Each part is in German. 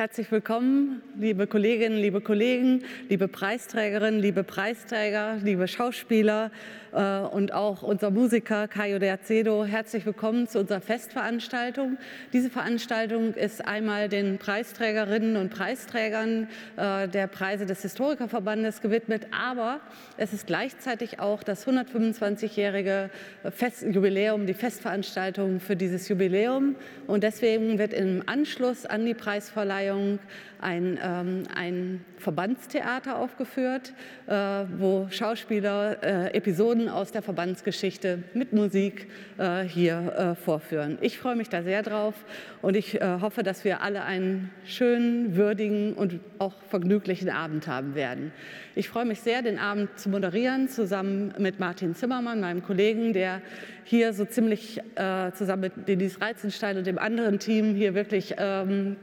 Herzlich willkommen, liebe Kolleginnen, liebe Kollegen, liebe Preisträgerinnen, liebe Preisträger, liebe Schauspieler und auch unser Musiker Caio de Acedo. Herzlich willkommen zu unserer Festveranstaltung. Diese Veranstaltung ist einmal den Preisträgerinnen und Preisträgern äh, der Preise des Historikerverbandes gewidmet, aber es ist gleichzeitig auch das 125-jährige Jubiläum, die Festveranstaltung für dieses Jubiläum. Und deswegen wird im Anschluss an die Preisverleihung Verleihung ein, ähm, ein Verbandstheater aufgeführt, äh, wo Schauspieler äh, Episoden aus der Verbandsgeschichte mit Musik äh, hier äh, vorführen. Ich freue mich da sehr drauf und ich äh, hoffe, dass wir alle einen schönen, würdigen und auch vergnüglichen Abend haben werden. Ich freue mich sehr, den Abend zu moderieren, zusammen mit Martin Zimmermann, meinem Kollegen, der hier so ziemlich äh, zusammen mit Denise Reizenstein und dem anderen Team hier wirklich ähm,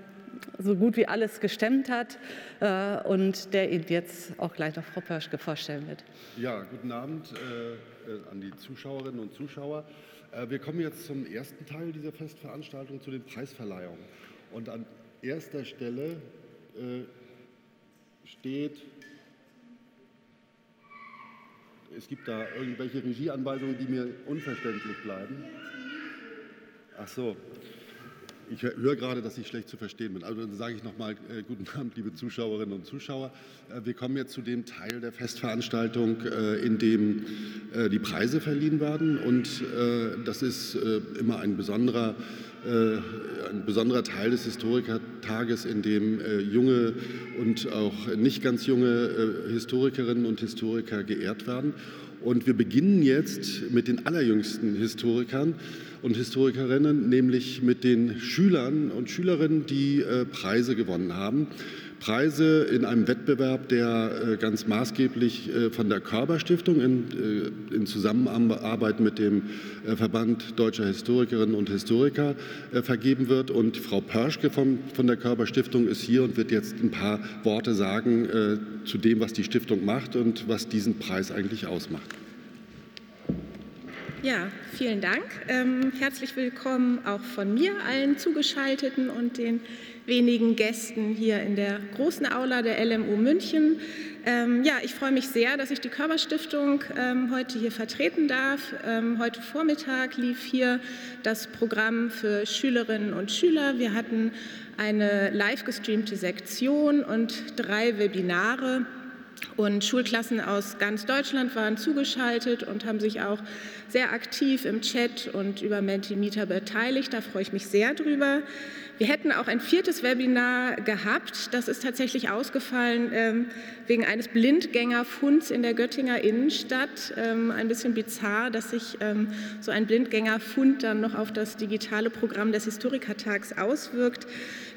so gut wie alles gestemmt hat äh, und der Ihnen jetzt auch gleich noch Frau Pörschke vorstellen wird. Ja, guten Abend äh, äh, an die Zuschauerinnen und Zuschauer. Äh, wir kommen jetzt zum ersten Teil dieser Festveranstaltung, zu den Preisverleihungen. Und an erster Stelle äh, steht, es gibt da irgendwelche Regieanweisungen, die mir unverständlich bleiben. Ach so, ich höre gerade, dass ich schlecht zu verstehen bin. Also dann sage ich nochmal äh, guten Abend, liebe Zuschauerinnen und Zuschauer. Äh, wir kommen jetzt zu dem Teil der Festveranstaltung, äh, in dem äh, die Preise verliehen werden. Und äh, das ist äh, immer ein besonderer, ein besonderer Teil des Historikertages, in dem junge und auch nicht ganz junge Historikerinnen und Historiker geehrt werden. Und wir beginnen jetzt mit den allerjüngsten Historikern und Historikerinnen, nämlich mit den Schülern und Schülerinnen, die äh, Preise gewonnen haben. Preise in einem Wettbewerb, der äh, ganz maßgeblich äh, von der Körperstiftung in, in, Zusammenarbeit mit dem Verband deutscher Historikerinnen und Historiker vergeben wird. Und Frau Pörschke von, von der Körperstiftung ist hier und wird jetzt ein paar Worte sagen zu dem, was die Stiftung macht und was diesen Preis eigentlich ausmacht. Ja, vielen Dank. Ähm, herzlich willkommen auch von mir allen Zugeschalteten und den wenigen Gästen hier in der großen Aula der LMU München. Ähm, ja, ich freue mich sehr, dass ich die Körperstiftung ähm, heute hier vertreten darf. Ähm, heute Vormittag lief hier das Programm für Schülerinnen und Schüler. Wir hatten eine live gestreamte Sektion und drei Webinare. Und Schulklassen aus ganz Deutschland waren zugeschaltet und haben sich auch sehr aktiv im Chat und über Mentimeter beteiligt. Da freue ich mich sehr drüber. Wir hätten auch ein viertes Webinar gehabt. Das ist tatsächlich ausgefallen ähm, wegen eines Blindgängerfunds in der Göttinger Innenstadt. Ähm, ein bisschen bizarr, dass sich ähm, so ein Blindgängerfund dann noch auf das digitale Programm des Historikertags auswirkt.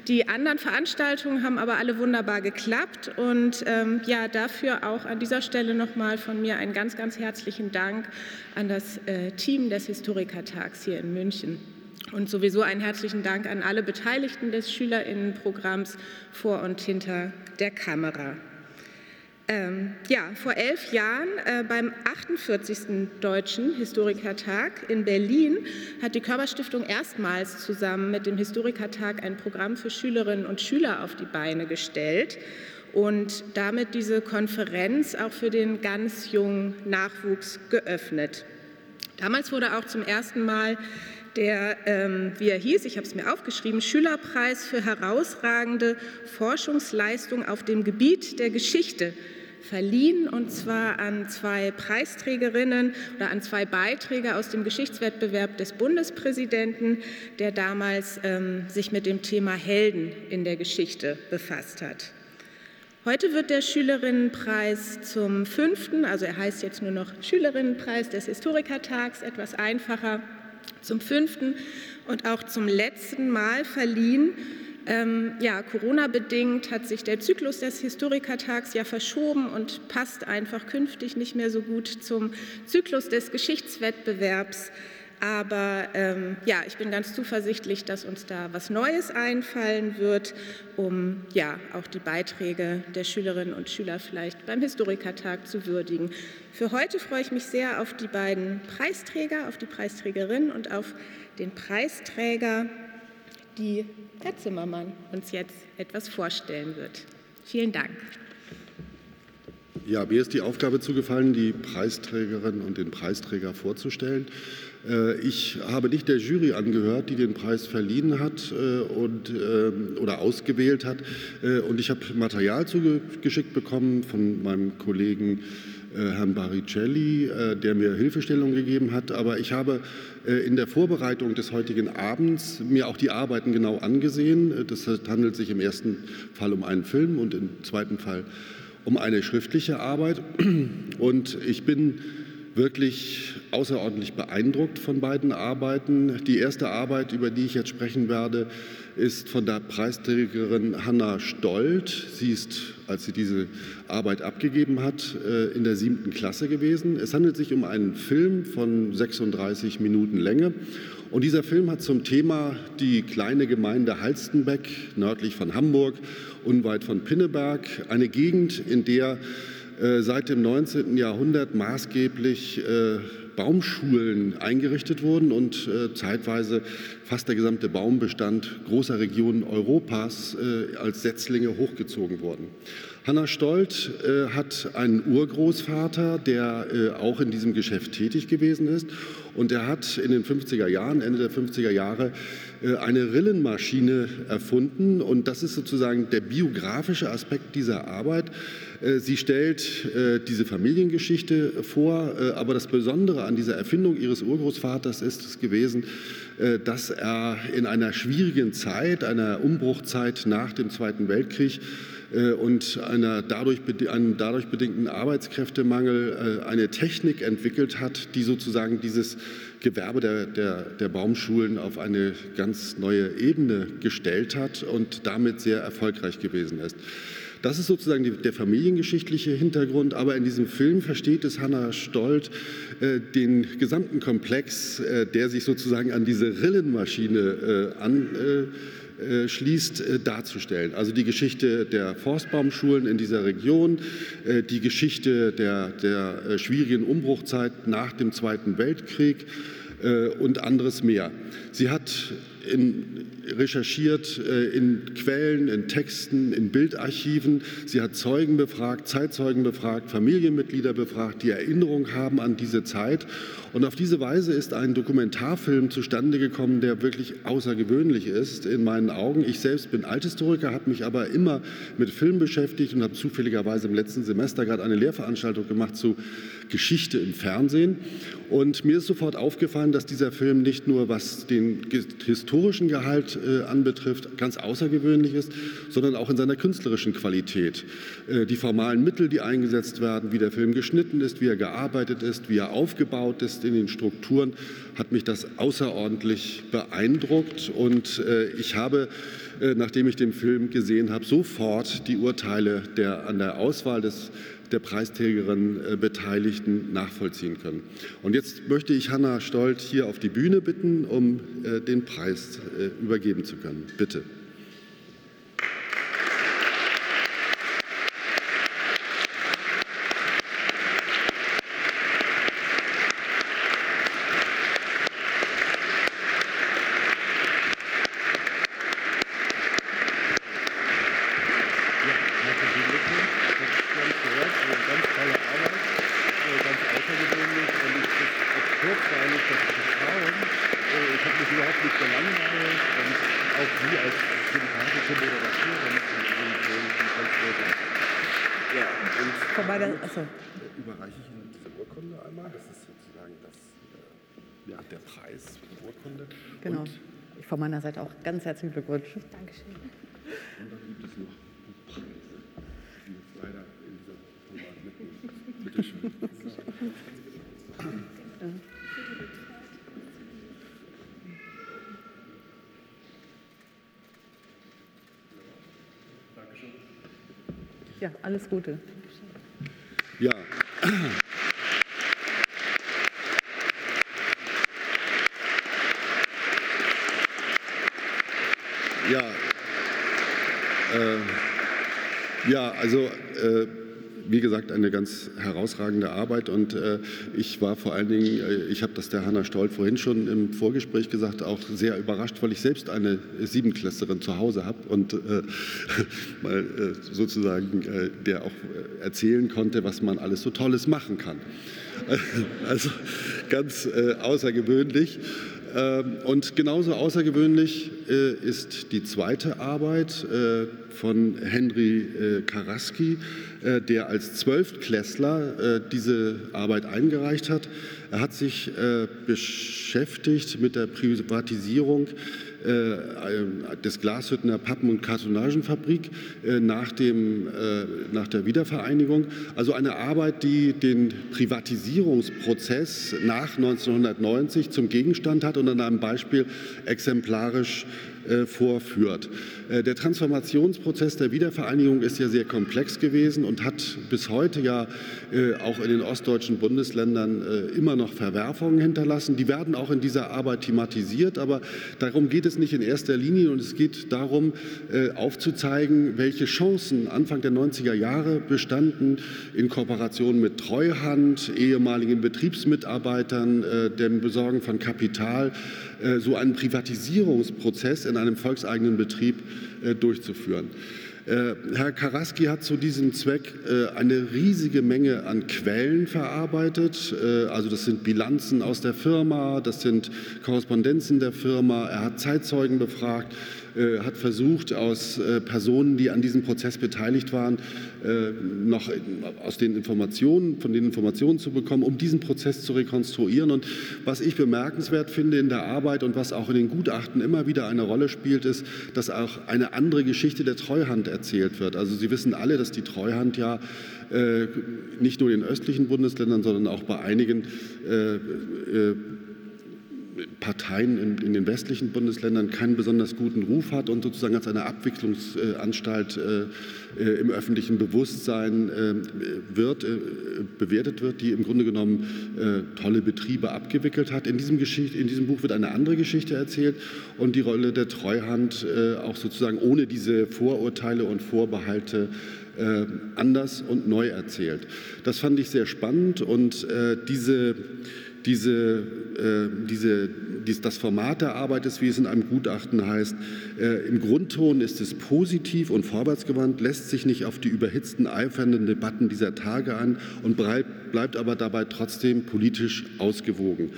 Die anderen Veranstaltungen haben aber alle wunderbar geklappt und ähm, ja, dafür auch an dieser Stelle nochmal von mir einen ganz, ganz herzlichen Dank an das äh, Team des Historikertags hier in München. Und sowieso einen herzlichen Dank an alle Beteiligten des Schülerinnenprogramms vor und hinter der Kamera. Ähm, ja, vor elf Jahren äh, beim 48. Deutschen Historikertag in Berlin hat die Körperstiftung erstmals zusammen mit dem Historikertag ein Programm für Schülerinnen und Schüler auf die Beine gestellt und damit diese Konferenz auch für den ganz jungen Nachwuchs geöffnet. Damals wurde auch zum ersten Mal der, ähm, wie er hieß, ich habe es mir aufgeschrieben, Schülerpreis für herausragende Forschungsleistung auf dem Gebiet der Geschichte verliehen, und zwar an zwei Preisträgerinnen oder an zwei Beiträge aus dem Geschichtswettbewerb des Bundespräsidenten, der damals ähm, sich mit dem Thema Helden in der Geschichte befasst hat. Heute wird der Schülerinnenpreis zum fünften, also er heißt jetzt nur noch Schülerinnenpreis des Historikertags, etwas einfacher, zum fünften und auch zum letzten Mal verliehen. Ähm, ja, Corona-bedingt hat sich der Zyklus des Historikertags ja verschoben und passt einfach künftig nicht mehr so gut zum Zyklus des Geschichtswettbewerbs. Aber ähm, ja, ich bin ganz zuversichtlich, dass uns da was Neues einfallen wird, um ja auch die Beiträge der Schülerinnen und Schüler vielleicht beim Historikertag zu würdigen. Für heute freue ich mich sehr auf die beiden Preisträger, auf die Preisträgerin und auf den Preisträger, die Herr Zimmermann uns jetzt etwas vorstellen wird. Vielen Dank. Ja, mir ist die Aufgabe zugefallen, die Preisträgerin und den Preisträger vorzustellen. Äh, ich habe nicht der Jury angehört, die den Preis verliehen hat äh, und, ähm, oder ausgewählt hat. Äh, und ich habe Material zugeschickt bekommen von meinem Kollegen Herrn Baricelli, der mir Hilfestellung gegeben hat. Aber ich habe in der Vorbereitung des heutigen Abends mir auch die Arbeiten genau angesehen. Das handelt sich im ersten Fall um einen Film und im zweiten Fall um eine schriftliche Arbeit. Und ich bin wirklich außerordentlich beeindruckt von beiden Arbeiten. Die erste Arbeit, über die ich jetzt sprechen werde, ist von der Preisträgerin Hanna Stolt. Sie ist, als sie diese Arbeit abgegeben hat, äh, in der siebten Klasse gewesen. Es handelt sich um einen Film von 36 Minuten Länge. Und dieser Film hat zum Thema die kleine Gemeinde Halstenbeck nördlich von Hamburg, unweit von Pinneberg, eine Gegend, in der seit dem 19. Jahrhundert maßgeblich äh, Baumschulen eingerichtet wurden und äh, zeitweise fast der gesamte Baumbestand großer Regionen Europas als Setzlinge hochgezogen wurden. Hanna Stolt hat einen Urgroßvater, der auch in diesem Geschäft tätig gewesen ist. Und er hat in den 50er Jahren, Ende der 50er Jahre, eine Rillenmaschine erfunden. Und das ist sozusagen der biografische Aspekt dieser Arbeit. Äh, sie stellt äh, diese Familiengeschichte vor, äh, aber das Besondere an dieser Erfindung ihres Urgroßvaters ist es gewesen, dass er in einer schwierigen Zeit, einer Umbruchzeit nach dem Zweiten Weltkrieg und einer dadurch, einem dadurch bedingten Arbeitskräftemangel eine Technik entwickelt hat, die sozusagen dieses Gewerbe der, der, der Baumschulen auf eine ganz neue Ebene gestellt hat und damit sehr erfolgreich gewesen ist. Das ist sozusagen die, der familiengeschichtliche Hintergrund, aber in diesem Film versteht es Hannah Stolt, äh, den gesamten Komplex, äh, der sich sozusagen an diese Rillenmaschine äh, anschließt, äh, darzustellen. Also die Geschichte der Forstbaumschulen in dieser Region, äh, die Geschichte der, der äh, schwierigen Umbruchzeit nach dem Zweiten Weltkrieg und anderes mehr. Sie hat in, recherchiert äh, in Quellen, in Texten, in Bildarchiven. Sie hat Zeugen befragt, Zeitzeugen befragt, Familienmitglieder befragt, die Erinnerung haben an diese Zeit. Und auf diese Weise ist ein Dokumentarfilm zustande gekommen, der wirklich außergewöhnlich ist in meinen Augen. Ich selbst bin Althistoriker, habe mich aber immer mit Film beschäftigt und habe zufälligerweise im letzten Semester gerade eine Lehrveranstaltung gemacht zu Geschichte im Fernsehen. Und mir ist sofort aufgefallen, dass dieser Film nicht nur was den historischen Gehalt äh, anbetrifft, ganz außergewöhnlich ist, sondern auch in seiner künstlerischen Qualität. Äh, die formalen Mittel, die eingesetzt werden, wie der Film geschnitten ist, wie er gearbeitet ist, wie er aufgebaut ist in den Strukturen, hat mich das außerordentlich beeindruckt. Und äh, ich habe äh, nachdem ich den Film gesehen habe, sofort die Urteile der, an der Auswahl des der Preisträgerin äh, Beteiligten nachvollziehen können. Und jetzt möchte ich Hanna Stolt hier auf die Bühne bitten, um äh, den Preis äh, übergeben zu können. Bitte. meiner Seite auch ganz herzlichen Glückwunsch. Dankeschön. Und dann gibt es noch Preise, die jetzt leider in dieser Format mitnehmen. Bitte schön. Ja, alles Gute. Ja. Ja, äh, ja also äh, wie gesagt, eine ganz herausragende Arbeit und äh, ich war vor allen Dingen, äh, ich habe das der Hanna Stoll vorhin schon im Vorgespräch gesagt, auch sehr überrascht, weil ich selbst eine Siebenklässlerin zu Hause habe und äh, mal äh, sozusagen äh, der auch erzählen konnte, was man alles so Tolles machen kann. Also ganz äh, außergewöhnlich. Ähm, und genauso außergewöhnlich äh, ist die zweite Arbeit äh, von Henry äh, Karaski, der als Zwölftklässler diese Arbeit eingereicht hat. Er hat sich beschäftigt mit der Privatisierung des Glashüttener Pappen- und Kartonagenfabrik äh, nach, dem, äh, nach der Wiedervereinigung. Also eine Arbeit, die den Privatisierungsprozess nach 1990 zum Gegenstand hat und an einem Beispiel exemplarisch äh, vorführt. Äh, der Transformationsprozess der Wiedervereinigung ist ja sehr komplex gewesen und hat bis heute ja äh, auch in den ostdeutschen Bundesländern immer noch Verwerfungen hinterlassen. Die werden auch in dieser Arbeit thematisiert, aber darum geht es nicht in erster Linie und es geht darum, aufzuzeigen, welche Chancen Anfang der 90er Jahre bestanden in Kooperation mit Treuhand, ehemaligen Betriebsmitarbeitern, dem Besorgen von Kapital, so einen Privatisierungsprozess in einem volkseigenen Betrieb äh, durchzuführen. Äh, Herr Karaski hat zu diesem Zweck äh, eine riesige Menge an Quellen verarbeitet. Also das sind Bilanzen aus der Firma, das sind Korrespondenzen der Firma. Er hat Zeitzeugen befragt. Äh, hat versucht, aus äh, Personen, die an diesem Prozess beteiligt waren, äh, noch aus den Informationen, von den Informationen zu bekommen, um diesen Prozess zu rekonstruieren. Und was ich bemerkenswert finde in der Arbeit und was auch in den Gutachten immer wieder eine Rolle spielt, ist, dass auch eine andere Geschichte der Treuhand erzählt wird. Also Sie wissen alle, dass die Treuhand ja nicht nur in den östlichen Bundesländern, sondern auch bei einigen Parteien in, in, den westlichen Bundesländern keinen besonders guten Ruf hat und sozusagen als eine Abwicklungsanstalt äh, äh, im öffentlichen Bewusstsein äh, wird, bewertet wird, die im Grunde genommen tolle Betriebe abgewickelt hat. In diesem, Geschichte, in diesem Buch wird eine andere Geschichte erzählt und die Rolle der Treuhand auch sozusagen ohne diese Vorurteile und Vorbehalte anders und neu erzählt. Das fand ich sehr spannend und diese diese, äh, diese, dies, das Format der Arbeit ist, wie es in einem Gutachten heißt. Äh, Im Grundton ist es positiv und vorwärtsgewandt, lässt sich nicht auf die überhitzten, eifernden Debatten dieser Tage an und bleibt, bleibt aber dabei trotzdem politisch ausgewogen.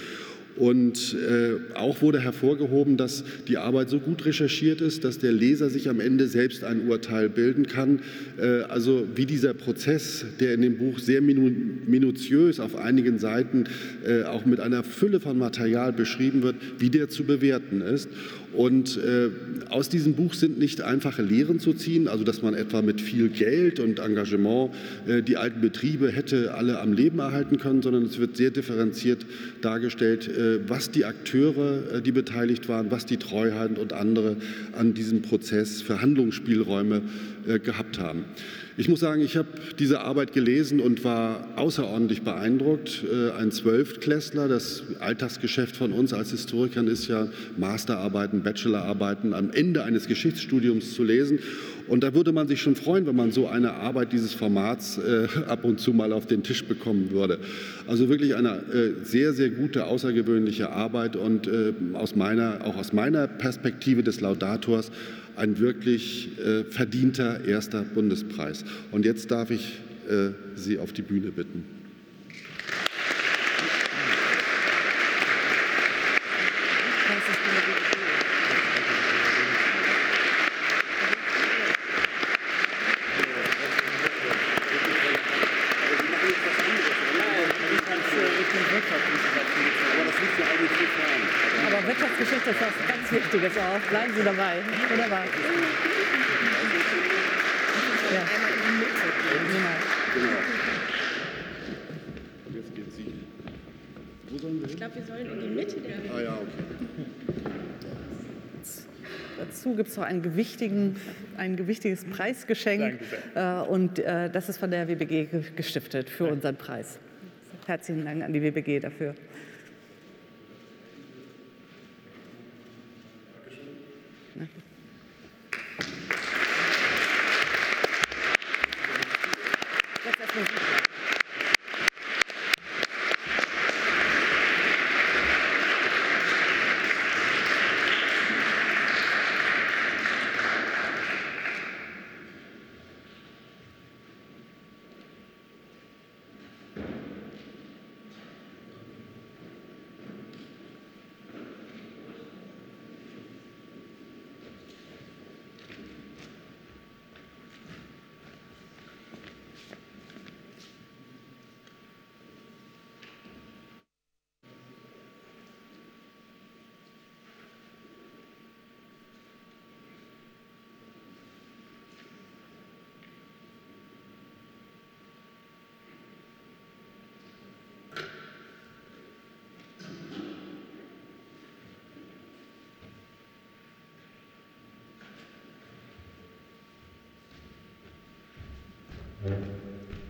Und äh, auch wurde hervorgehoben, dass die Arbeit so gut recherchiert ist, dass der Leser sich am Ende selbst ein Urteil bilden kann. Äh, also wie dieser Prozess, der in dem Buch sehr minu minutiös auf einigen Seiten äh, auch mit einer Fülle von Material beschrieben wird, wie der zu bewerten ist. Und äh, aus diesem Buch sind nicht einfache Lehren zu ziehen, also dass man etwa mit viel Geld und Engagement äh, die alten Betriebe hätte alle am Leben erhalten können, sondern es wird sehr differenziert dargestellt, äh, was die Akteure, äh, die beteiligt waren, was die Treuhand und andere an diesem Prozess für Handlungsspielräume gehabt haben. Ich muss sagen, ich habe diese Arbeit gelesen und war außerordentlich beeindruckt. Äh, ein Zwölftklässler, das Alltagsgeschäft von uns als Historikern ist ja Masterarbeiten, Bachelorarbeiten am Ende eines Geschichtsstudiums zu lesen. Und da würde man sich schon freuen, wenn man so eine Arbeit dieses Formats äh, ab und zu mal auf den Tisch bekommen würde. Also wirklich eine äh, sehr, sehr gute, außergewöhnliche Arbeit und äh, aus meiner, auch aus meiner Perspektive des Laudators ein wirklich äh, verdienter erster Bundespreis. Und jetzt darf ich äh, Sie auf die Bühne bitten. Wichtiges auch. Bleiben Sie dabei. Wunderbar. Ja. Ich glaube, wir sollen in die Mitte der. Ah ja, okay. Dazu gibt es noch ein, gewichtigen, ein gewichtiges Preisgeschenk. Äh, und äh, das ist von der WBG gestiftet für unseren Preis. Herzlichen Dank an die WBG dafür. Thank you. Mm-hmm.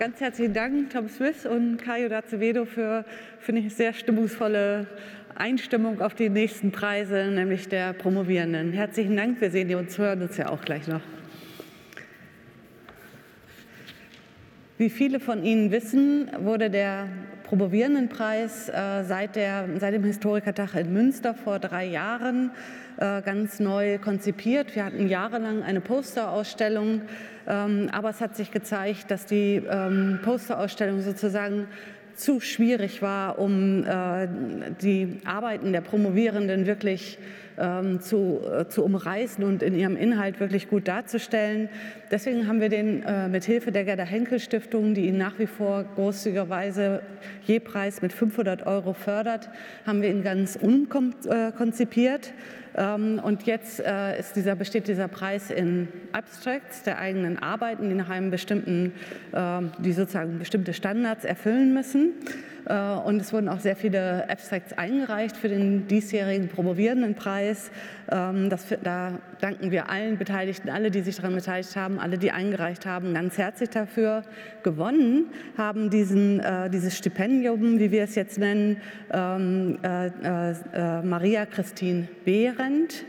Ganz herzlichen Dank, Tom Smith und Caio D'Azevedo, für, finde ich, sehr stimmungsvolle Einstimmung auf die nächsten Preise, nämlich der Promovierenden. Herzlichen Dank, wir sehen uns, hören uns ja auch gleich noch. Wie viele von Ihnen wissen, wurde der Promovierendenpreis äh, seit, der, seit dem Historikertag in Münster vor drei Jahren äh, ganz neu konzipiert. Wir hatten jahrelang eine Posterausstellung ähm, aber es hat sich gezeigt, dass die ähm, Posterausstellung sozusagen zu schwierig war, um äh, die Arbeiten der Promovierenden wirklich ähm, zu, äh, zu umreißen und in ihrem Inhalt wirklich gut darzustellen. Deswegen haben wir den äh, mit Hilfe der Gerda Henkel Stiftung, die ihn nach wie vor großzügigerweise je Preis mit 500 Euro fördert, haben wir ihn ganz unkonzipiert. Ähm, und jetzt äh, dieser, besteht dieser Preis in Abstracts der eigenen Arbeiten, die nach einem bestimmten, äh, die sozusagen bestimmte Standards erfüllen müssen. Äh, und es wurden auch sehr viele Abstracts eingereicht für den diesjährigen Promovierendenpreis. Ähm, das, da danken wir allen Beteiligten, alle, die sich daran beteiligt haben, alle, die eingereicht haben, ganz herzlich dafür. Gewonnen haben diesen, äh, dieses Stipendium, wie wir es jetzt nennen, ähm, äh, Maria Christine Behrendt,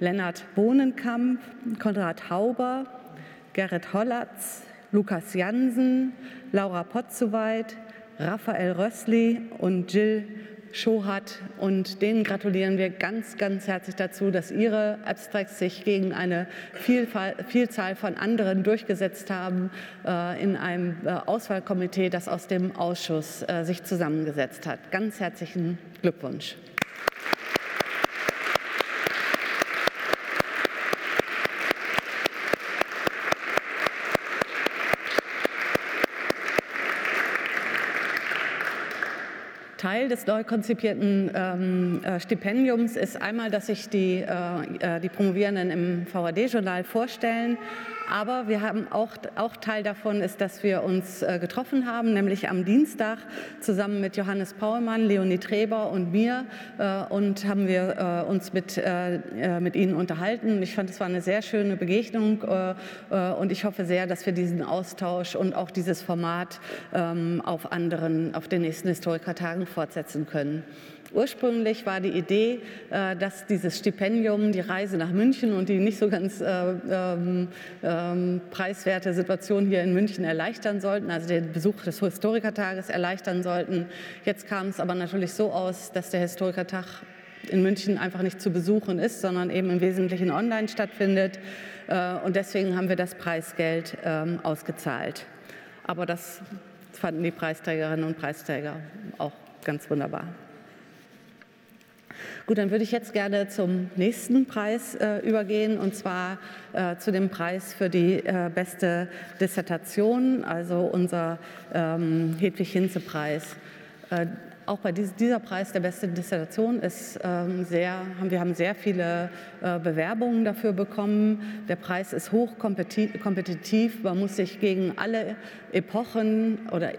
Lennart Bohnenkamp, Konrad Hauber, Gerrit Hollatz, Lukas Jansen, Laura Potzowait, Raphael Rössli und Jill Schohat. Und denen gratulieren wir ganz, ganz herzlich dazu, dass ihre Abstracts sich gegen eine Vielzahl von anderen durchgesetzt haben äh, in einem äh, Auswahlkomitee, das aus dem Ausschuss äh, sich zusammengesetzt hat. Ganz herzlichen Glückwunsch. Teil des neu konzipierten ähm, äh, Stipendiums ist einmal, dass sich die, äh, äh die Promovierenden im VAD-Journal vorstellen, aber wir haben auch, auch Teil davon ist, dass wir uns äh, getroffen haben, nämlich am Dienstag zusammen mit Johannes Paulmann, Leonie Treber und mir äh, und haben wir äh, uns mit, mit Ihnen unterhalten. Ich fand, es war eine sehr schöne Begegnung und ich hoffe sehr, dass wir diesen Austausch und auch dieses Format ähm, auf anderen, auf den nächsten Historikertagen fortsetzen können. Ursprünglich war die Idee, äh, dass dieses Stipendium die Reise nach München und die nicht so ganz äh, ähm, ähm, preiswerte Situation hier in München erleichtern sollten, also den Besuch des Historikertages erleichtern sollten. Jetzt kam es aber natürlich so aus, dass der Historikertag in München einfach nicht zu besuchen ist, sondern eben im Wesentlichen online stattfindet. Äh, und deswegen haben wir das Preisgeld ähm, ausgezahlt. Aber das fanden die Preisträgerinnen und Preisträger auch ganz wunderbar. Gut, dann würde ich jetzt gerne zum nächsten Preis äh, übergehen und zwar äh, zu dem Preis für die äh, beste Dissertation, also unser ähm, Hedwig-Hinze-Preis. Äh, auch bei dies, dieser Preis der beste Dissertation ist ähm, sehr, haben, wir haben sehr viele äh, Bewerbungen dafür bekommen. Der Preis ist hochkompetitiv. Man muss sich gegen alle Epochen oder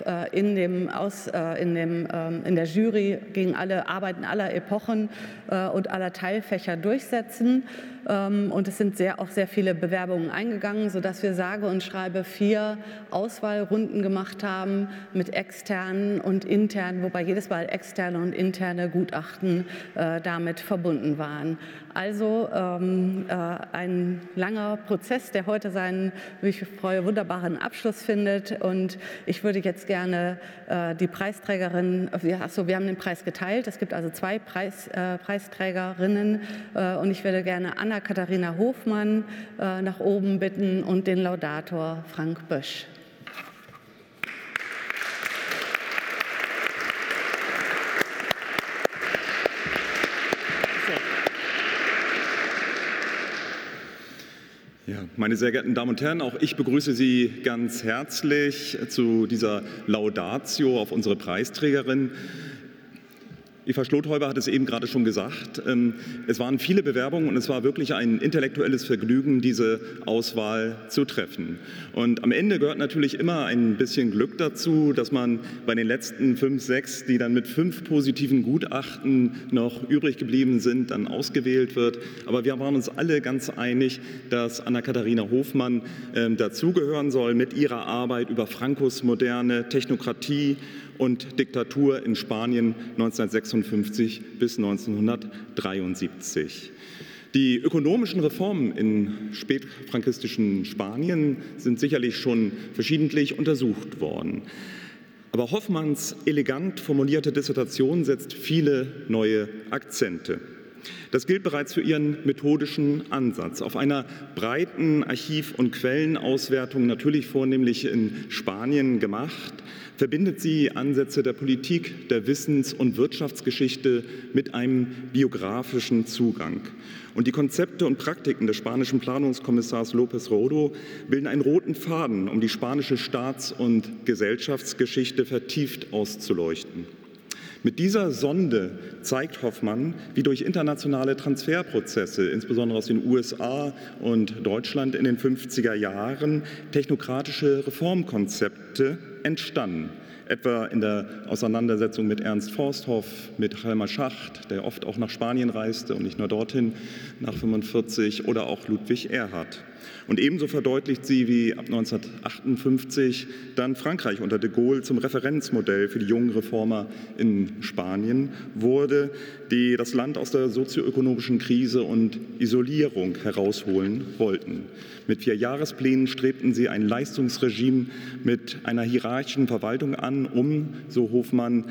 äh, in, dem Aus, äh, in, dem, ähm, in der Jury gegen alle Arbeiten aller Epochen äh, und aller Teilfächer durchsetzen. Ähm, und es sind sehr, auch sehr viele Bewerbungen eingegangen, sodass wir sage und schreibe vier Auswahlrunden gemacht haben mit externen und internen, wobei jedes Mal externe und interne Gutachten damit verbunden waren. Also ähm, äh, ein langer Prozess, der heute seinen, wie ich freue, wunderbaren Abschluss findet. Und ich würde jetzt gerne äh, die Preisträgerin, achso, wir haben den Preis geteilt. Es gibt also zwei Preis, äh, Preisträgerinnen. Äh, und ich würde gerne Anna-Katharina Hofmann äh, nach oben bitten und den Laudator Frank Bösch. Ja, meine sehr geehrten Damen und Herren, auch ich begrüße Sie ganz herzlich zu dieser Laudatio auf unsere Preisträgerin. Eva Schlothäuber hat es eben gerade schon gesagt. Ähm, es waren viele Bewerbungen und es war wirklich ein intellektuelles Vergnügen, diese Auswahl zu treffen. Und am Ende gehört natürlich immer ein bisschen Glück dazu, dass man bei den letzten fünf, sechs, die dann mit fünf positiven Gutachten noch übrig geblieben sind, dann ausgewählt wird. Aber wir waren uns alle ganz einig, dass Anna-Katharina Hofmann ähm, dazugehören soll mit ihrer Arbeit über Frankos moderne Technokratie und Diktatur in Spanien 1956 bis 1973. Die ökonomischen Reformen in spätfrankistischen Spanien sind sicherlich schon verschiedentlich untersucht worden. Aber Hoffmanns elegant formulierte Dissertation setzt viele neue Akzente. Das gilt bereits für ihren methodischen Ansatz. Auf einer breiten Archiv- und Quellenauswertung, natürlich vornehmlich in Spanien gemacht, verbindet sie Ansätze der Politik, der Wissens- und Wirtschaftsgeschichte mit einem biografischen Zugang. Und die Konzepte und Praktiken des spanischen Planungskommissars López Rodo bilden einen roten Faden, um die spanische Staats- und Gesellschaftsgeschichte vertieft auszuleuchten. Mit dieser Sonde zeigt Hoffmann, wie durch internationale Transferprozesse, insbesondere aus den USA und Deutschland in den 50er Jahren, technokratische Reformkonzepte entstanden etwa in der Auseinandersetzung mit Ernst Forsthoff, mit Halmer Schacht, der oft auch nach Spanien reiste und nicht nur dorthin nach 45, oder auch Ludwig Erhard. Und ebenso verdeutlicht sie, wie ab 1958 dann Frankreich unter de Gaulle zum Referenzmodell für die jungen Reformer in Spanien wurde, die das Land aus der sozioökonomischen Krise und Isolierung herausholen wollten. Mit vier Jahresplänen strebten sie ein Leistungsregime mit einer hierarchischen Verwaltung an, um, so Hofmann,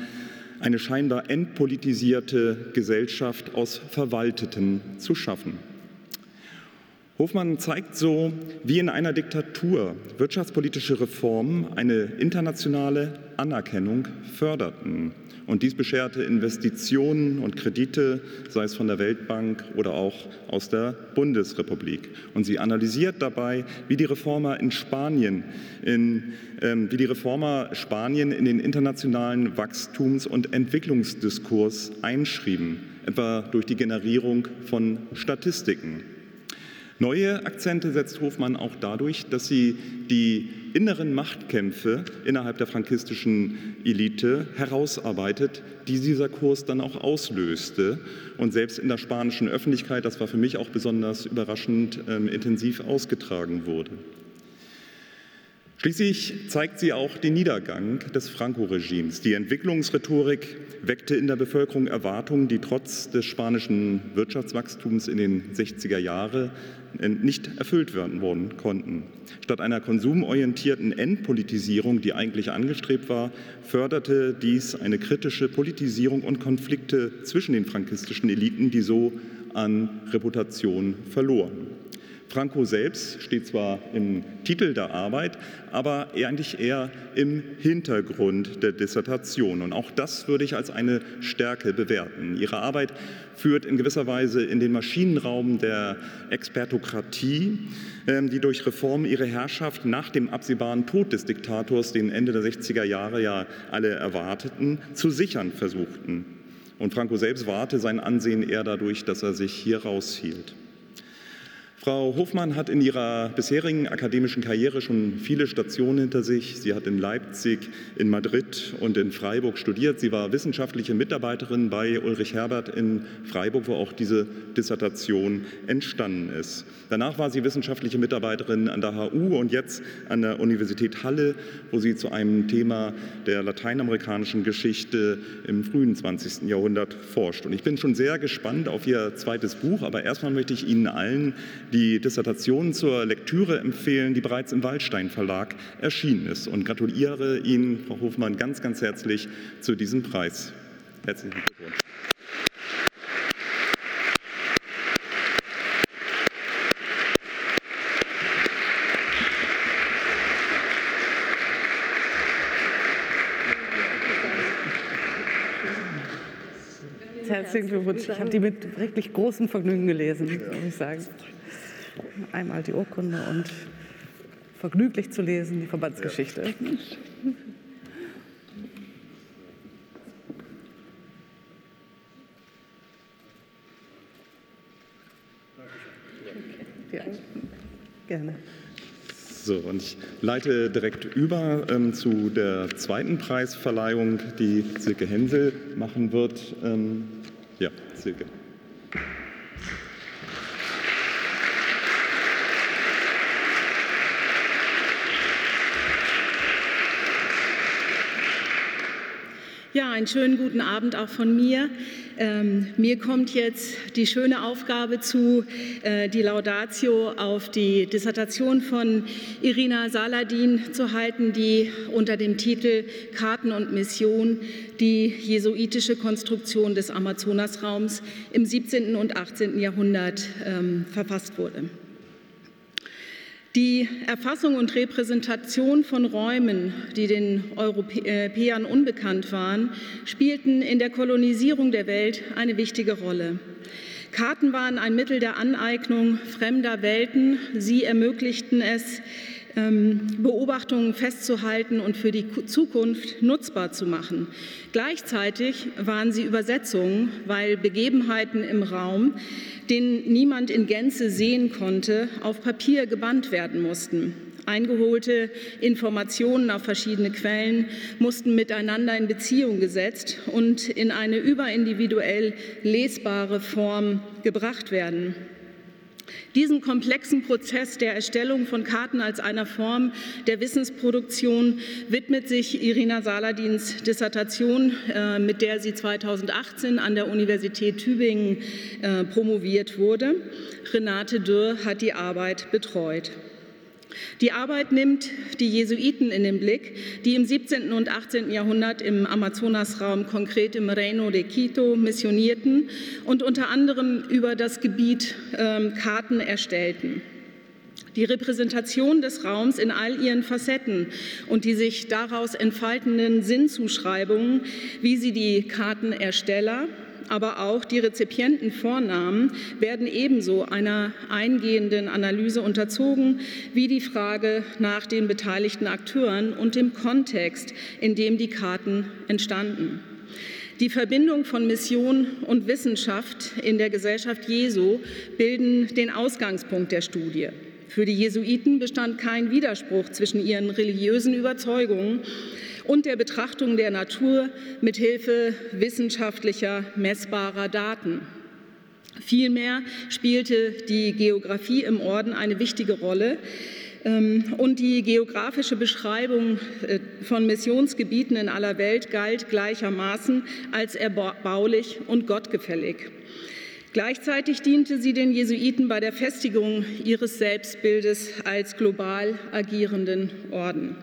eine scheinbar entpolitisierte Gesellschaft aus Verwalteten zu schaffen. Hofmann zeigt so, wie in einer Diktatur wirtschaftspolitische Reformen eine internationale Anerkennung förderten. Und dies bescherte Investitionen und Kredite, sei es von der Weltbank oder auch aus der Bundesrepublik. Und sie analysiert dabei, wie die Reformer in Spanien, in, äh, wie die Reformer Spanien in den internationalen Wachstums- und Entwicklungsdiskurs einschrieben, etwa durch die Generierung von Statistiken. Neue Akzente setzt Hofmann auch dadurch, dass sie die inneren Machtkämpfe innerhalb der frankistischen Elite herausarbeitet, die dieser Kurs dann auch auslöste und selbst in der spanischen Öffentlichkeit, das war für mich auch besonders überraschend, äh, intensiv ausgetragen wurde. Schließlich zeigt sie auch den Niedergang des Franco-Regimes. Die Entwicklungsrhetorik weckte in der Bevölkerung Erwartungen, die trotz des spanischen Wirtschaftswachstums in den 60er Jahren nicht erfüllt werden worden konnten. Statt einer konsumorientierten Endpolitisierung, die eigentlich angestrebt war, förderte dies eine kritische Politisierung und Konflikte zwischen den frankistischen Eliten, die so an Reputation verloren. Franco selbst steht zwar im Titel der Arbeit, aber eigentlich eher im Hintergrund der Dissertation. Und auch das würde ich als eine Stärke bewerten. Ihre Arbeit führt in gewisser Weise in den Maschinenraum der Expertokratie, ähm, die durch Reformen ihre Herrschaft nach dem absehbaren Tod des Diktators, den Ende der 60er Jahre ja alle erwarteten, zu sichern versuchten. Und Franco selbst wahrte sein Ansehen eher dadurch, dass er sich hier raushielt. Frau Hofmann hat in ihrer bisherigen akademischen Karriere schon viele Stationen hinter sich. Sie hat in Leipzig, in Madrid und in Freiburg studiert. Sie war wissenschaftliche Mitarbeiterin bei Ulrich Herbert in Freiburg, wo auch diese Dissertation entstanden ist. Danach war sie wissenschaftliche Mitarbeiterin an der HU und jetzt an der Universität Halle, wo sie zu einem Thema der lateinamerikanischen Geschichte im frühen 20. Jahrhundert forscht. Und ich bin schon sehr gespannt auf ihr zweites Buch, aber erstmal möchte ich Ihnen allen die Dissertation zur Lektüre empfehlen, die bereits im Waldstein Verlag erschienen ist und gratuliere Ihnen, Frau Hofmann, ganz, ganz herzlich zu diesem Preis. Herzlichen Glückwunsch. Herzlichen Glückwunsch. Ich habe die mit wirklich großem Vergnügen gelesen, muss ich sagen einmal die Urkunde und vergnüglich zu lesen, die Verbandsgeschichte. Ja, gerne. So, und ich leite direkt über ähm, zu der zweiten Preisverleihung, die Silke Hensel machen wird. Ähm, ja, Silke. Ja, einen schönen guten Abend auch von mir. Ähm, mir kommt jetzt die schöne Aufgabe zu, äh, die Laudatio auf die Dissertation von Irina Saladin zu halten, die unter dem Titel Karten und Mission die jesuitische Konstruktion des Amazonasraums im 17. und 18. Jahrhundert ähm, verfasst wurde. Die Erfassung und Repräsentation von Räumen, die den Europäern unbekannt waren, spielten in der Kolonisierung der Welt eine wichtige Rolle. Karten waren ein Mittel der Aneignung fremder Welten. Sie ermöglichten es, Beobachtungen festzuhalten und für die Zukunft nutzbar zu machen. Gleichzeitig waren sie Übersetzungen, weil Begebenheiten im Raum, den niemand in Gänze sehen konnte, auf Papier gebannt werden mussten. Eingeholte Informationen auf verschiedene Quellen mussten miteinander in Beziehung gesetzt und in eine überindividuell lesbare Form gebracht werden. Diesem komplexen Prozess der Erstellung von Karten als einer Form der Wissensproduktion widmet sich Irina Saladins Dissertation, äh, mit der sie 2018 an der Universität Tübingen äh, promoviert wurde. Renate Dürr hat die Arbeit betreut. Die Arbeit nimmt die Jesuiten in den Blick, die im 17. und 18. Jahrhundert im Amazonasraum, konkret im Reino de Quito, missionierten und unter anderem über das Gebiet ähm, Karten erstellten. Die Repräsentation des Raums in all ihren Facetten und die sich daraus entfaltenden Sinnzuschreibungen, wie sie die Kartenersteller, aber auch die Rezipientenvornamen werden ebenso einer eingehenden Analyse unterzogen wie die Frage nach den beteiligten Akteuren und dem Kontext, in dem die Karten entstanden. Die Verbindung von Mission und Wissenschaft in der Gesellschaft Jesu bilden den Ausgangspunkt der Studie. Für die Jesuiten bestand kein Widerspruch zwischen ihren religiösen Überzeugungen und der Betrachtung der Natur mit Hilfe wissenschaftlicher messbarer Daten. Vielmehr spielte die Geografie im Orden eine wichtige Rolle ähm, und die geografische Beschreibung äh, von Missionsgebieten in aller Welt galt gleichermaßen als erbaulich und gottgefällig. Gleichzeitig diente sie den Jesuiten bei der Festigung ihres Selbstbildes als global agierenden Orden.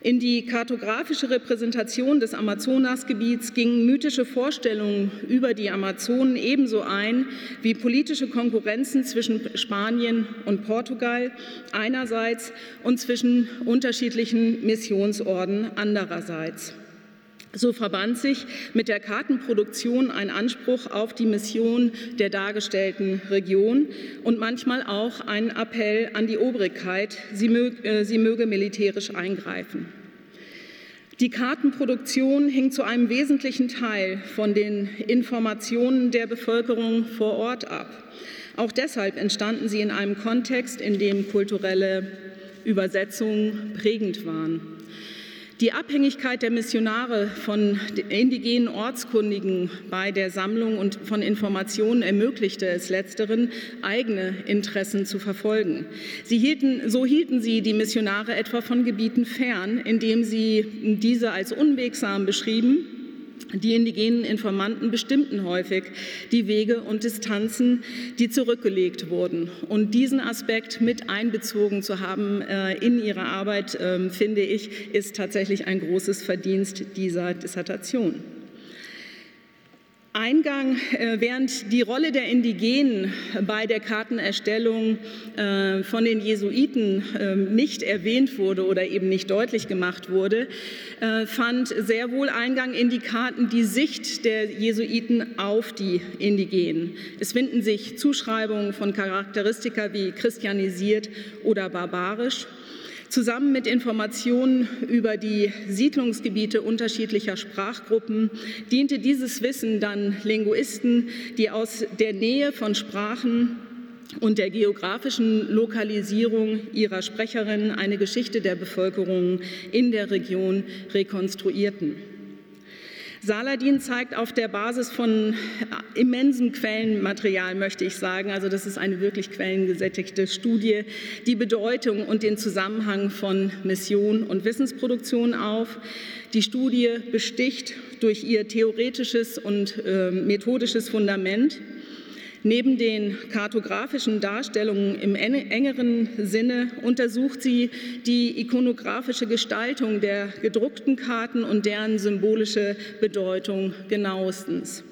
In die kartografische Repräsentation des Amazonasgebiets gingen mythische Vorstellungen über die Amazonen ebenso ein wie politische Konkurrenzen zwischen Spanien und Portugal einerseits und zwischen unterschiedlichen Missionsorden andererseits. So verband sich mit der Kartenproduktion ein Anspruch auf die Mission der dargestellten Region und manchmal auch ein Appell an die Obrigkeit, sie möge, äh, sie möge militärisch eingreifen. Die Kartenproduktion hing zu einem wesentlichen Teil von den Informationen der Bevölkerung vor Ort ab. Auch deshalb entstanden sie in einem Kontext, in dem kulturelle Übersetzungen prägend waren. Die Abhängigkeit der Missionare von indigenen Ortskundigen bei der Sammlung und von Informationen ermöglichte es letzteren, eigene Interessen zu verfolgen. Hielten, so hielten sie die Missionare etwa von Gebieten fern, indem sie diese als unwegsam beschrieben die indigenen Informanten bestimmten häufig die Wege und Distanzen, die zurückgelegt wurden. Und diesen Aspekt mit einbezogen zu haben äh, in ihrer Arbeit, äh, finde ich, ist tatsächlich ein großes Verdienst dieser Dissertation. Eingang, äh, während die Rolle der Indigenen bei der Kartenerstellung äh, von den Jesuiten ähm, nicht erwähnt wurde oder eben nicht deutlich gemacht wurde, äh, fand sehr wohl Eingang in die Karten die Sicht der Jesuiten auf die Indigenen. Es finden sich Zuschreibungen von Charakteristika wie christianisiert oder barbarisch Zusammen mit Informationen über die Siedlungsgebiete unterschiedlicher Sprachgruppen diente dieses Wissen dann Linguisten, die aus der Nähe von Sprachen und der geografischen Lokalisierung ihrer Sprecherinnen eine Geschichte der Bevölkerung in der Region rekonstruierten. Saladin zeigt auf der Basis von immensem Quellenmaterial, möchte ich sagen, also das ist eine wirklich quellengesättigte Studie, die Bedeutung und den Zusammenhang von Mission und Wissensproduktion auf. Die Studie besticht durch ihr theoretisches und äh, methodisches Fundament Neben den kartografischen Darstellungen im engeren Sinne untersucht sie die ikonografische Gestaltung der gedruckten Karten und deren symbolische Bedeutung genauestens.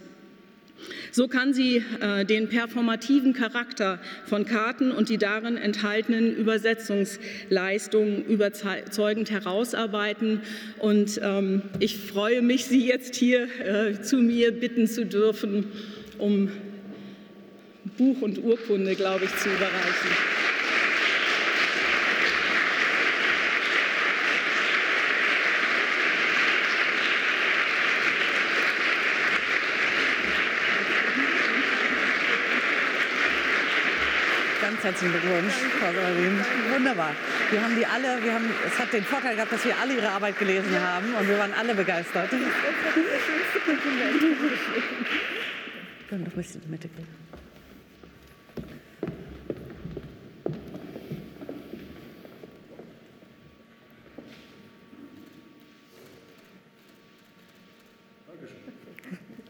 So kann sie äh, den performativen Charakter von Karten und die darin enthaltenen Übersetzungsleistungen überzeugend herausarbeiten. Und ähm, ich freue mich, Sie jetzt hier äh, zu mir bitten zu dürfen, um Buch und Urkunde, glaube ich, zu überreichen. Ganz herzlichen Glückwunsch, Frau Sorin. Wunderbar. Wir haben die alle, wir haben, es hat den Vorteil gehabt, dass wir alle ihre Arbeit gelesen haben und wir waren alle begeistert. Das ist das schönste Kompliment. Können doch ein bisschen in die Mitte gehen.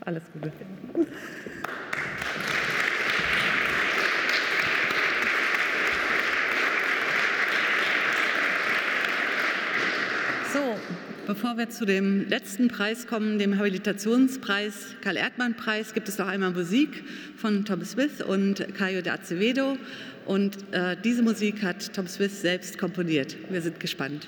Alles Gute. So, bevor wir zu dem letzten Preis kommen, dem Habilitationspreis Karl-Erdmann-Preis, gibt es noch einmal Musik von Tom Smith und Caio de Acevedo. Und äh, diese Musik hat Tom Smith selbst komponiert. Wir sind gespannt.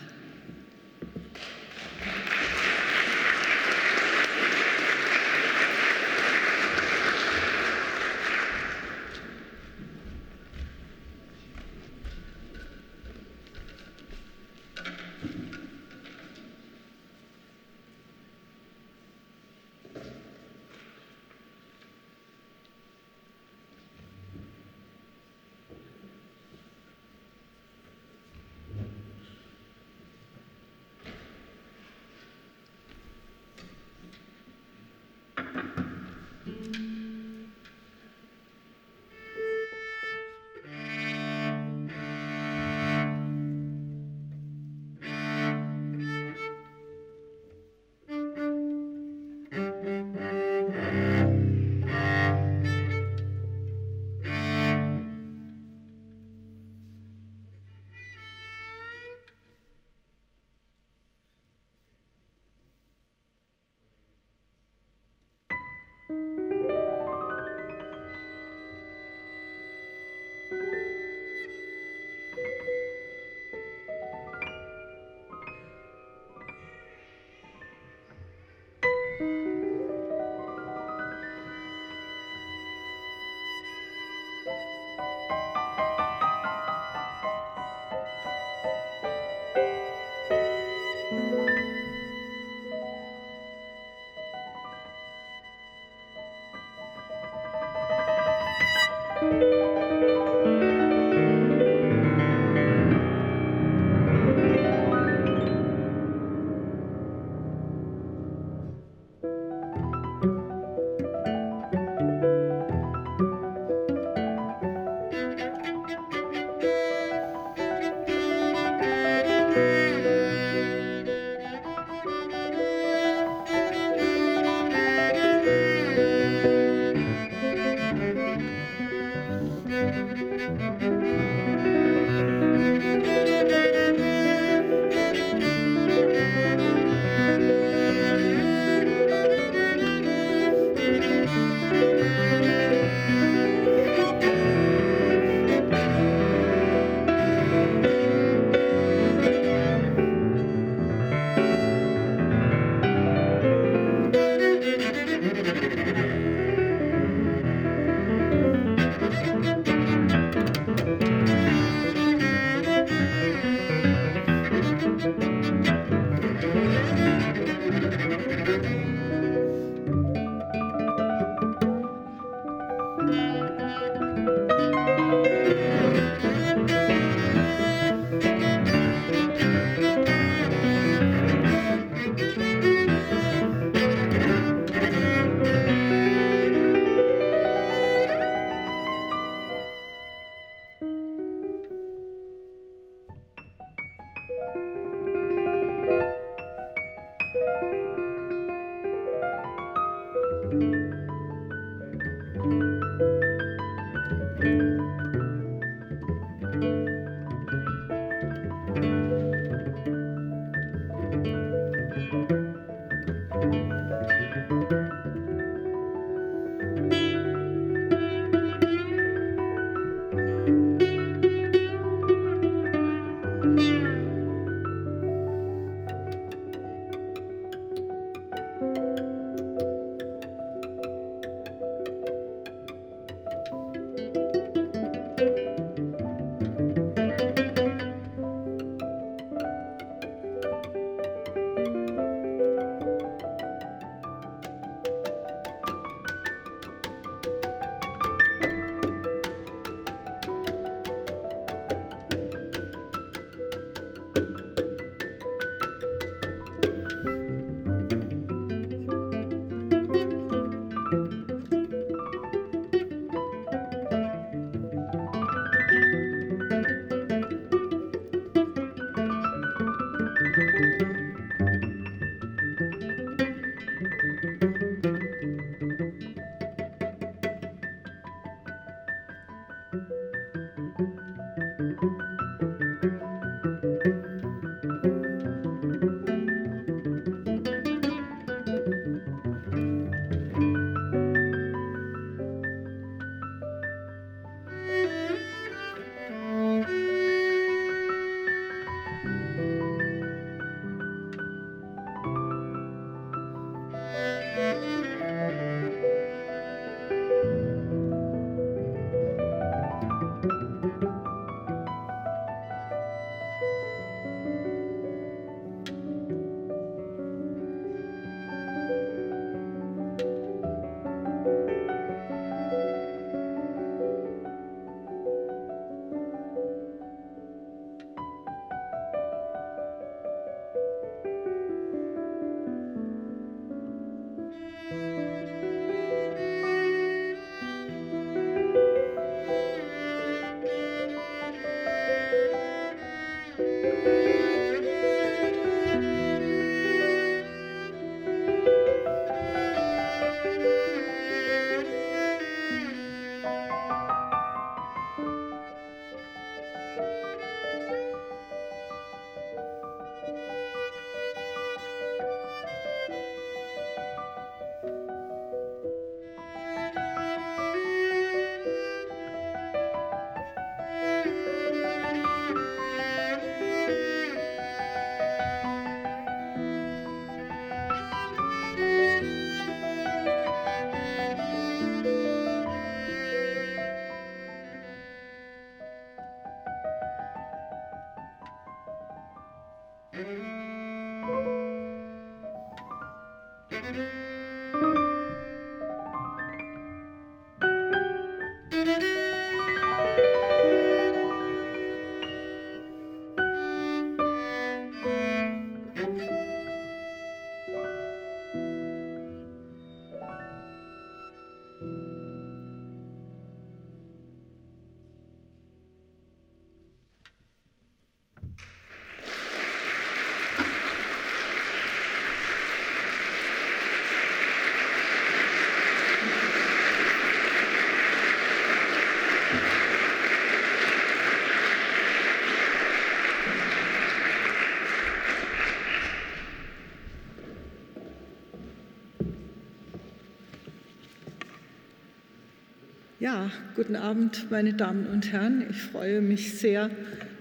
Ja, guten Abend, meine Damen und Herren. Ich freue mich sehr,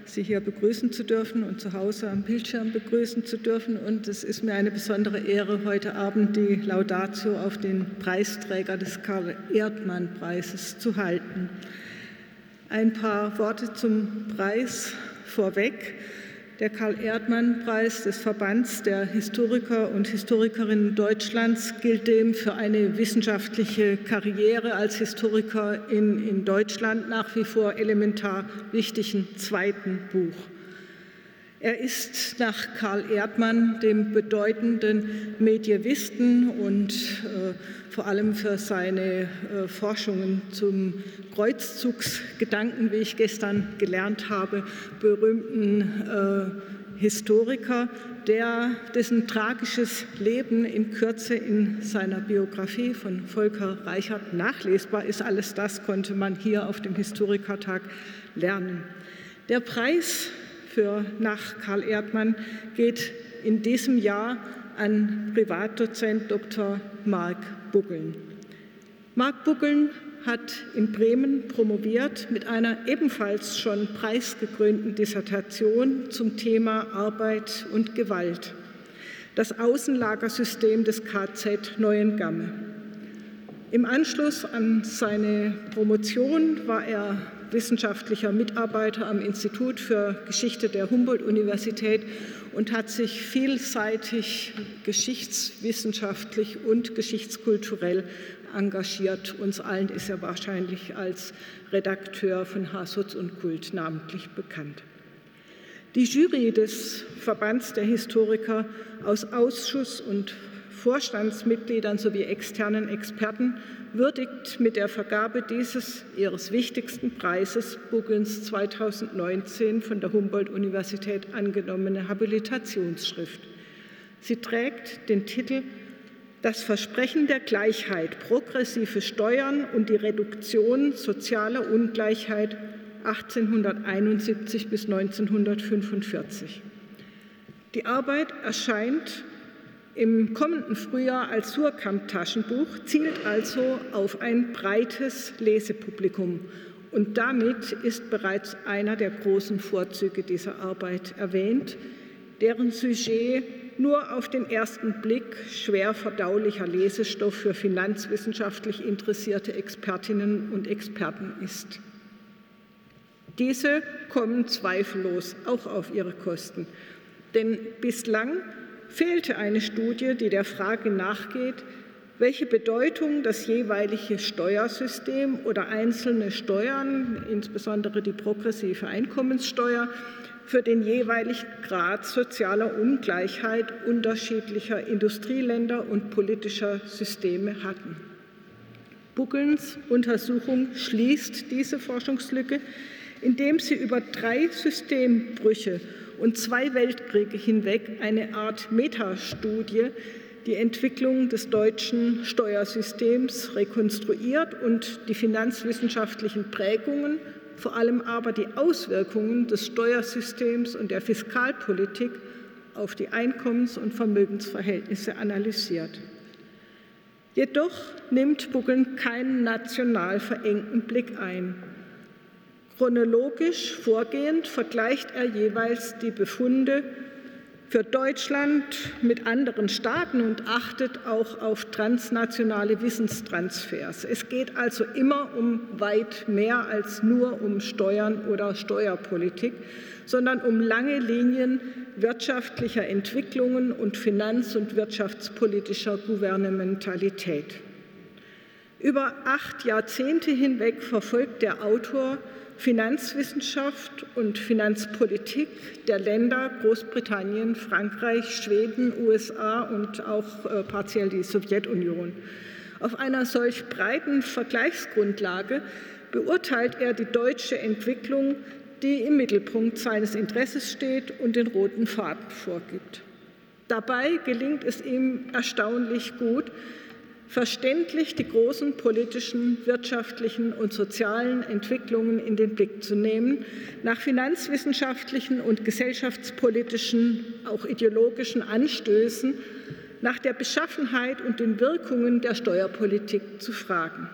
Sie hier begrüßen zu dürfen und zu Hause am Bildschirm begrüßen zu dürfen. Und es ist mir eine besondere Ehre, heute Abend die Laudatio auf den Preisträger des Karl-Erdmann-Preises zu halten. Ein paar Worte zum Preis vorweg. Der Karl-Erdmann-Preis des Verbands der Historiker und Historikerinnen Deutschlands gilt dem für eine wissenschaftliche Karriere als Historiker in, in Deutschland nach wie vor elementar wichtigen zweiten Buch. Er ist nach Karl Erdmann, dem bedeutenden Medievisten und äh, vor allem für seine äh, Forschungen zum Kreuzzugsgedanken, wie ich gestern gelernt habe, berühmten äh, Historiker, der, dessen tragisches Leben in Kürze in seiner Biografie von Volker Reichert nachlesbar ist. Alles das konnte man hier auf dem Historikertag lernen. Der Preis für nach Karl Erdmann geht in diesem Jahr an Privatdozent Dr. Mark Buggeln. Mark Buggeln hat in Bremen promoviert mit einer ebenfalls schon preisgekrönten Dissertation zum Thema Arbeit und Gewalt, das Außenlagersystem des KZ Neuengamme. Im Anschluss an seine Promotion war er wissenschaftlicher Mitarbeiter am Institut für Geschichte der Humboldt-Universität und hat sich vielseitig geschichtswissenschaftlich und geschichtskulturell engagiert. Uns allen ist er wahrscheinlich als Redakteur von Hasutz und Kult namentlich bekannt. Die Jury des Verbands der Historiker aus Ausschuss und Vorstandsmitgliedern sowie externen Experten würdigt mit der Vergabe dieses ihres wichtigsten Preises Buggens 2019 von der Humboldt-Universität angenommene Habilitationsschrift. Sie trägt den Titel Das Versprechen der Gleichheit, progressive Steuern und die Reduktion sozialer Ungleichheit 1871 bis 1945. Die Arbeit erscheint im kommenden Frühjahr als Surkamp-Taschenbuch, zielt also auf ein breites Lesepublikum. Und damit ist bereits einer der großen Vorzüge dieser Arbeit erwähnt, deren Sujet nur auf den ersten Blick schwer verdaulicher Lesestoff für finanzwissenschaftlich interessierte Expertinnen und Experten ist. Diese kommen zweifellos auch auf ihre Kosten, denn bislang fehlte eine Studie, die der Frage nachgeht, welche Bedeutung das jeweilige Steuersystem oder einzelne Steuern, insbesondere die progressive Einkommenssteuer, für den jeweiligen Grad sozialer Ungleichheit unterschiedlicher Industrieländer und politischer Systeme hatten. Buckelns Untersuchung schließt diese Forschungslücke, indem sie über drei Systembrüche und zwei Weltkriege hinweg eine Art Metastudie die Entwicklung des deutschen Steuersystems rekonstruiert und die finanzwissenschaftlichen Prägungen, vor allem aber die Auswirkungen des Steuersystems und der Fiskalpolitik auf die Einkommens- und Vermögensverhältnisse analysiert. Jedoch nimmt Buggeln keinen national verengten Blick ein. Chronologisch vorgehend vergleicht er jeweils die Befunde für Deutschland mit anderen Staaten und achtet auch auf transnationale Wissenstransfers. Es geht also immer um weit mehr als nur um Steuern oder Steuerpolitik, sondern um lange Linien wirtschaftlicher Entwicklungen und finanz- und wirtschaftspolitischer Gouvernementalität. Über acht Jahrzehnte hinweg verfolgt der Autor Finanzwissenschaft und Finanzpolitik der Länder Großbritannien, Frankreich, Schweden, USA und auch äh, partiell die Sowjetunion. Auf einer solch breiten Vergleichsgrundlage beurteilt er die deutsche Entwicklung, die im Mittelpunkt seines Interesses steht und den roten Faden vorgibt. Dabei gelingt es ihm erstaunlich gut, verständlich die großen politischen, wirtschaftlichen und sozialen Entwicklungen in den Blick zu nehmen, nach finanzwissenschaftlichen und gesellschaftspolitischen, auch ideologischen Anstößen, nach der Beschaffenheit und den Wirkungen der Steuerpolitik zu fragen.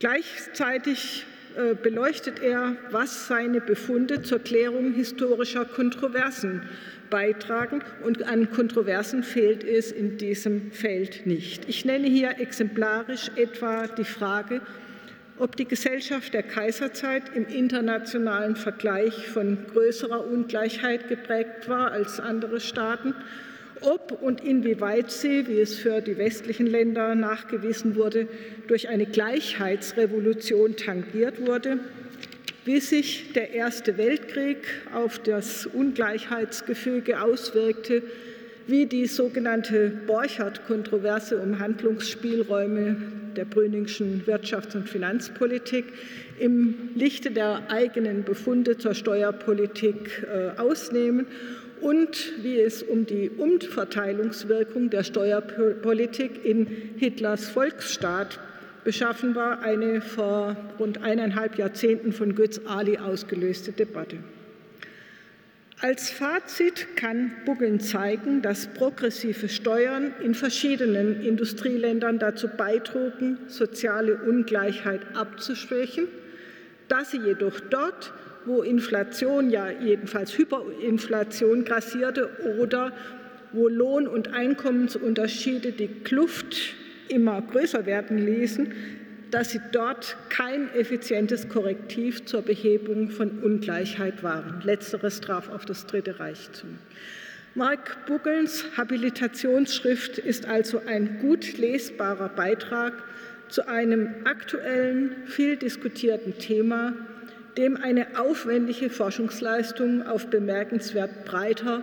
Gleichzeitig äh, beleuchtet er, was seine Befunde zur Klärung historischer Kontroversen beitragen. Und an Kontroversen fehlt es in diesem Feld nicht. Ich nenne hier exemplarisch etwa die Frage, ob die Gesellschaft der Kaiserzeit im internationalen Vergleich von größerer Ungleichheit geprägt war als andere Staaten, ob und inwieweit sie, wie es für die westlichen Länder nachgewiesen wurde, durch eine Gleichheitsrevolution tangiert wurde wie sich der Erste Weltkrieg auf das Ungleichheitsgefüge auswirkte, wie die sogenannte Borchardt-Kontroverse um Handlungsspielräume der Brüningschen Wirtschafts- und Finanzpolitik im Lichte der eigenen Befunde zur Steuerpolitik äh, ausnehmen und wie es um die Umverteilungswirkung der Steuerpolitik in Hitlers Volksstaat beschaffen war, eine vor rund eineinhalb Jahrzehnten von Götz Ali ausgelöste Debatte. Als Fazit kann Buggeln zeigen, dass progressive Steuern in verschiedenen Industrieländern dazu beitrugen, soziale Ungleichheit abzuschwächen, dass sie jedoch dort, wo Inflation, ja jedenfalls Hyperinflation grassierte oder wo Lohn- und Einkommensunterschiede die Kluft immer größer werden ließen, dass sie dort kein effizientes Korrektiv zur Behebung von Ungleichheit waren. Letzteres traf auf das Dritte Reich zu. Mark Buggelns Habilitationsschrift ist also ein gut lesbarer Beitrag zu einem aktuellen, viel diskutierten Thema, dem eine aufwendige Forschungsleistung auf bemerkenswert breiter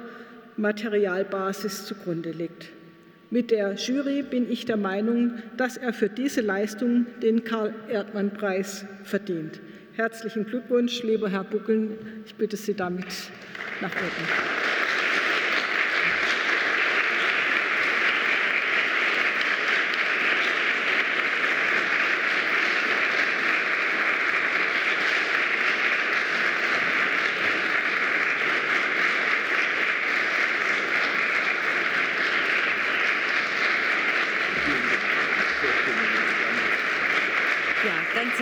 Materialbasis zugrunde liegt. Mit der Jury bin ich der Meinung, dass er für diese Leistung den Karl-Erdmann-Preis verdient. Herzlichen Glückwunsch, lieber Herr Buckeln. Ich bitte Sie damit nach oben.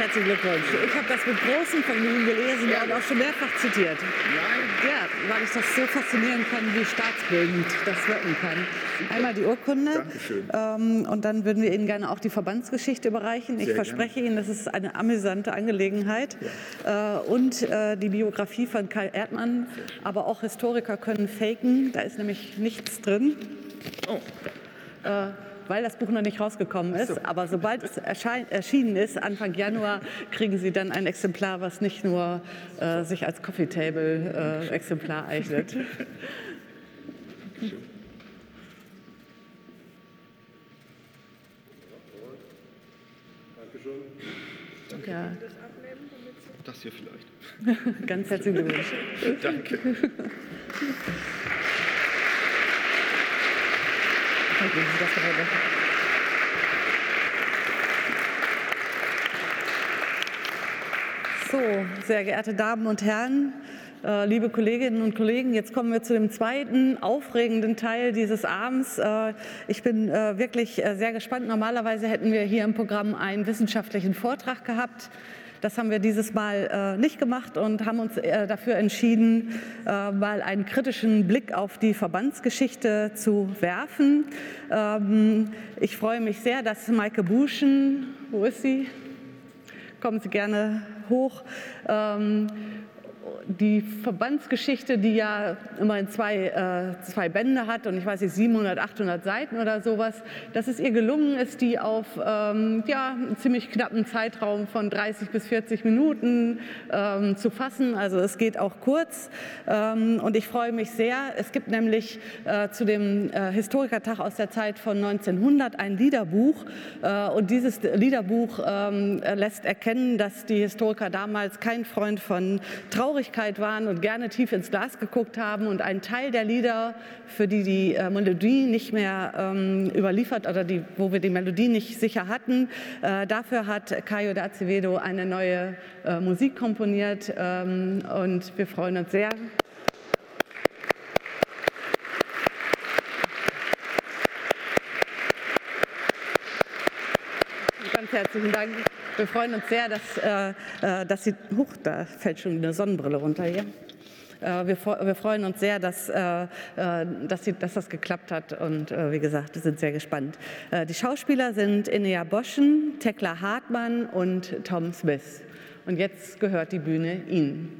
Herzlichen Glückwunsch. Ich habe das mit großem Vergnügen gelesen ja. und auch schon mehrfach zitiert. Nein. Ja, weil ich das so faszinieren kann, wie staatsbildend das wirken kann. Einmal die Urkunde. Dankeschön. Ähm, und dann würden wir Ihnen gerne auch die Verbandsgeschichte überreichen. Sehr ich verspreche gerne. Ihnen, das ist eine amüsante Angelegenheit. Ja. Äh, und äh, die Biografie von Kai Erdmann. Aber auch Historiker können faken. Da ist nämlich nichts drin. Oh. Äh, weil das Buch noch nicht rausgekommen ist. So. Aber sobald es erschienen ist, Anfang Januar, kriegen Sie dann ein Exemplar, was nicht nur äh, sich als Coffee Table äh, Exemplar eignet. Danke. Ja. Das hier vielleicht. Ganz herzlichen Glückwunsch. Danke. So, sehr geehrte Damen und Herren, äh, liebe Kolleginnen und Kollegen, jetzt kommen wir zu dem zweiten aufregenden Teil dieses Abends. Äh, ich bin äh, wirklich sehr gespannt. Normalerweise hätten wir hier im Programm einen wissenschaftlichen Vortrag gehabt. Das haben wir dieses Mal nicht gemacht und haben uns dafür entschieden, mal einen kritischen Blick auf die Verbandsgeschichte zu werfen. Ähm, ich freue mich sehr, dass Maike Buschen, wo ist sie? Kommen Sie gerne hoch. Ähm, die Verbandsgeschichte, die ja immerhin zwei, äh, zwei Bände hat und ich weiß nicht, 700, 800 Seiten oder sowas, dass es ihr gelungen ist, die auf ähm, ja, einen ziemlich knappen Zeitraum von 30 bis 40 Minuten ähm, zu fassen. Also es geht auch kurz ähm, und ich freue mich sehr. Es gibt nämlich äh, zu dem äh, Historikertag aus der Zeit von 1900 ein Liederbuch äh, und dieses Liederbuch ähm, lässt erkennen, dass die Historiker damals kein Freund von Traurigkeit Öffentlichkeit waren und gerne tief ins Glas geguckt haben und ein Teil der Lieder, für die die äh, Melodie nicht mehr ähm, überliefert oder die, wo wir die Melodie nicht sicher hatten, äh, dafür hat Caio Acevedo eine neue äh, Musik komponiert ähm, und wir freuen uns sehr. Ganz herzlichen Dank. Wir freuen uns sehr, dass, äh, äh, dass Sie, huch, da fällt schon eine Sonnenbrille runter hier. Äh, wir, wir, freuen uns sehr, dass, äh, dass, sie, dass, das geklappt hat und wie gesagt, wir sind sehr gespannt. Die Schauspieler sind Inea Boschen, Tekla Hartmann und Tom Smith. Und jetzt gehört die Bühne Ihnen.